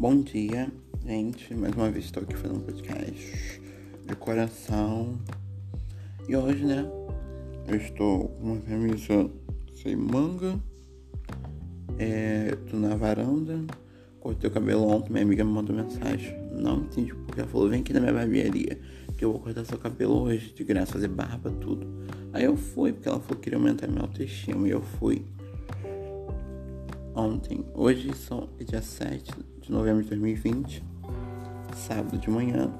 Bom dia, gente. Mais uma vez estou aqui fazendo um podcast de coração. E hoje, né, eu estou com uma camisa sem manga. É, tô na varanda. Cortei o cabelo ontem, minha amiga me mandou mensagem. Não entendi porque ela falou, vem aqui na minha barbearia. Que eu vou cortar seu cabelo hoje, de graça, fazer barba, tudo. Aí eu fui, porque ela falou que queria aumentar minha autoestima. E eu fui ontem. Hoje são dia 7 de novembro de 2020, sábado de manhã,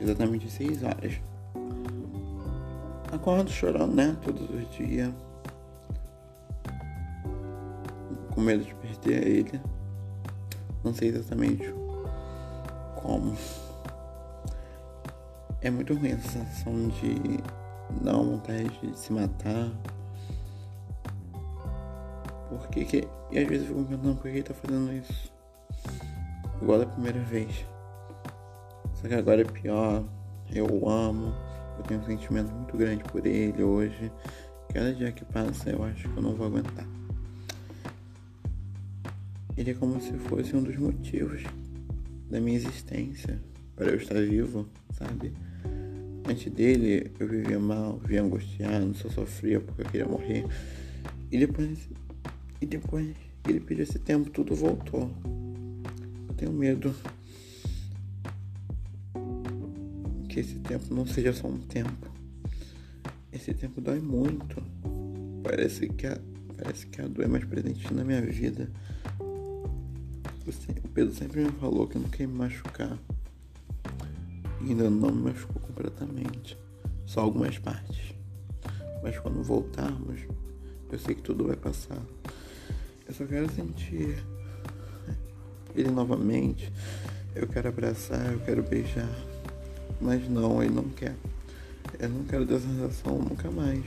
exatamente 6 horas. Acordo chorando, né? Todos os dias. Com medo de perder ele. Não sei exatamente como. É muito ruim a sensação de não vontade de se matar por que que... E às vezes eu fico pensando por que ele tá fazendo isso. Igual da primeira vez. Só que agora é pior. Eu amo. Eu tenho um sentimento muito grande por ele hoje. Cada dia que passa eu acho que eu não vou aguentar. Ele é como se fosse um dos motivos da minha existência. Para eu estar vivo, sabe? Antes dele eu vivia mal, vivia angustiado, só sofria porque eu queria morrer. E depois e depois que ele pediu esse tempo, tudo voltou. Eu tenho medo que esse tempo não seja só um tempo. Esse tempo dói muito. Parece que a, parece que a dor é mais presente na minha vida. O Pedro sempre me falou que não quer me machucar. E ainda não me machucou completamente. Só algumas partes. Mas quando voltarmos, eu sei que tudo vai passar. Eu só quero sentir ele novamente. Eu quero abraçar, eu quero beijar. Mas não, ele não quer. Eu não quero ter sensação nunca mais.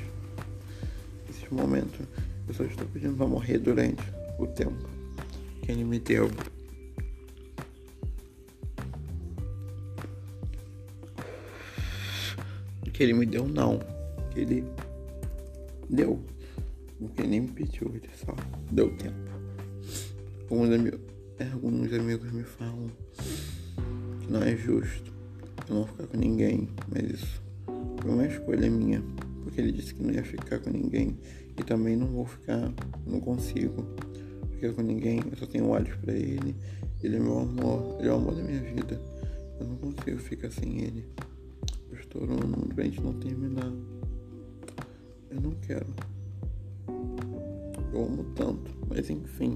Esse momento, eu só estou pedindo para morrer durante o tempo que ele me deu. Que ele me deu não. Que ele deu. Porque nem me pediu, ele só deu tempo. Alguns amigos, é, alguns amigos me falam que não é justo eu não ficar com ninguém, mas isso foi uma escolha minha. Porque ele disse que não ia ficar com ninguém. E também não vou ficar, não consigo ficar com ninguém. Eu só tenho olhos para ele. Ele é meu amor, ele é o amor da minha vida. Eu não consigo ficar sem ele. Eu estou num doente não terminar. Eu não quero. Eu amo tanto, mas enfim.